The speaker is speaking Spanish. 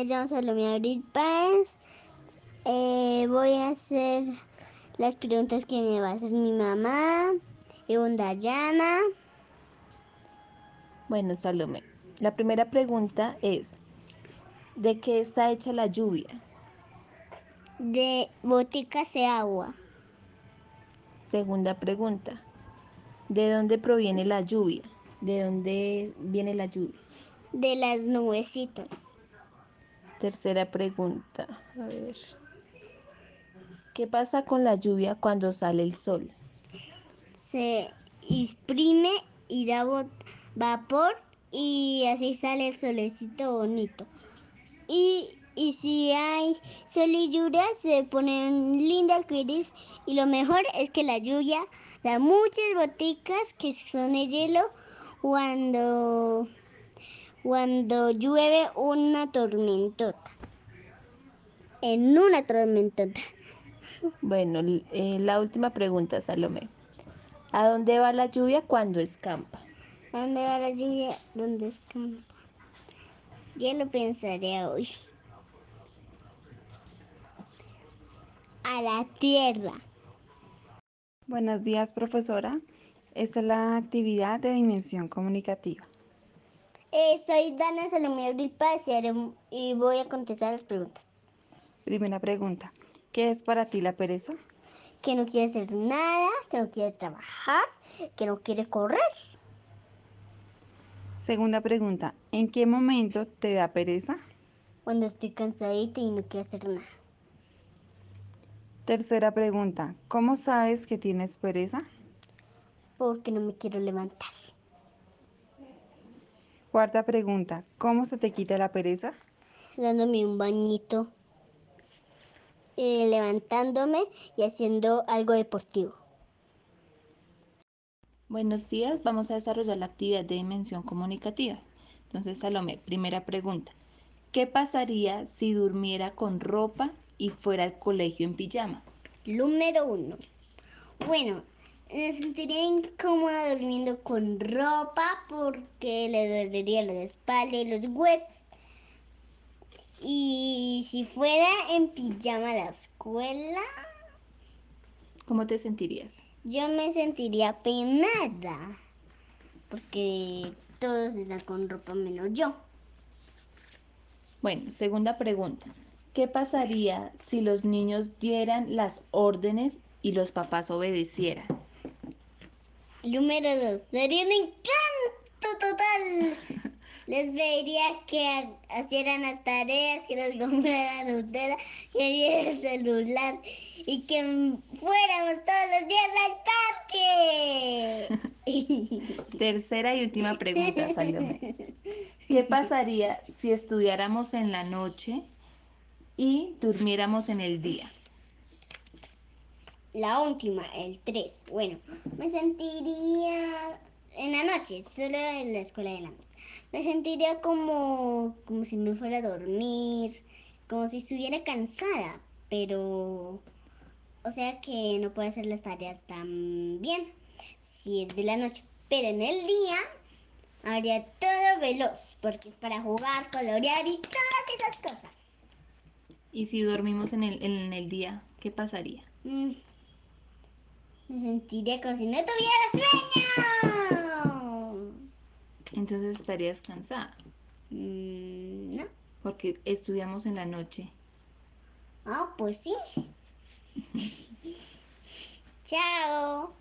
Me llamo Salomé Abril Páez. Eh, voy a hacer las preguntas que me va a hacer mi mamá, Dayana. Bueno, Salomé, la primera pregunta es, ¿de qué está hecha la lluvia? de boticas de agua, Segunda pregunta, ¿de dónde proviene la lluvia? ¿De dónde viene la lluvia? de las nubecitas, Tercera pregunta, a ver. ¿Qué pasa con la lluvia cuando sale el sol? se exprime y da vapor y así sale el solecito bonito. Y, y si hay sol y lluvia se ponen linda arcoíris y lo mejor es que la lluvia da muchas boticas que son de hielo cuando, cuando llueve una tormentota. En una tormentota. Bueno, eh, la última pregunta, Salomé. ¿A dónde va la lluvia cuando escampa? ¿A ¿Dónde va la lluvia? ¿Dónde escampa? Ya lo pensaré hoy. A la tierra. Buenos días, profesora. Esta es la actividad de dimensión comunicativa. Eh, soy Dana Salomé haré- y voy a contestar las preguntas. Primera pregunta. ¿Qué es para ti la pereza? Que no quiere hacer nada, que no quiere trabajar, que no quiere correr. Segunda pregunta. ¿En qué momento te da pereza? Cuando estoy cansadita y no quiero hacer nada. Tercera pregunta. ¿Cómo sabes que tienes pereza? Porque no me quiero levantar. Cuarta pregunta. ¿Cómo se te quita la pereza? Dándome un bañito. eh, levantándome y haciendo algo deportivo. Buenos días, vamos a desarrollar la actividad de dimensión comunicativa. Entonces, Salomé, primera pregunta. ¿Qué pasaría si durmiera con ropa y fuera al colegio en pijama? Número uno. Bueno, me sentiría incómoda durmiendo con ropa porque le dolería la espalda y los huesos. Y si fuera en pijama a la escuela, ¿Cómo te sentirías? yo me sentiría penada porque todos están con ropa menos yo. Bueno, segunda pregunta. ¿Qué pasaría si los niños dieran las órdenes y los papás obedecieran? Número dos. Sería un encanto total. Les pediría que hicieran las tareas, que nos compraran Nutella, que dieran el celular y que fuéramos todos los días al parque. Tercera y última pregunta, Salomé. ¿Qué pasaría si estudiáramos en la noche y durmiéramos en el día? La última, el 3. Bueno, me sentiría en la noche, solo en la escuela de la noche. Me sentiría como, como si me fuera a dormir, como si estuviera cansada, pero, o sea que no puedo hacer las tareas tan bien si es de la noche. Pero en el día haría todo veloz, porque es para jugar, colorear y todas esas cosas. Y si dormimos en el, en el día, ¿qué pasaría? Mm. Me sentiría como si no tuviera sueño. Entonces estarías cansada, Mm, no. porque estudiamos en la noche. Ah, pues sí. Chao.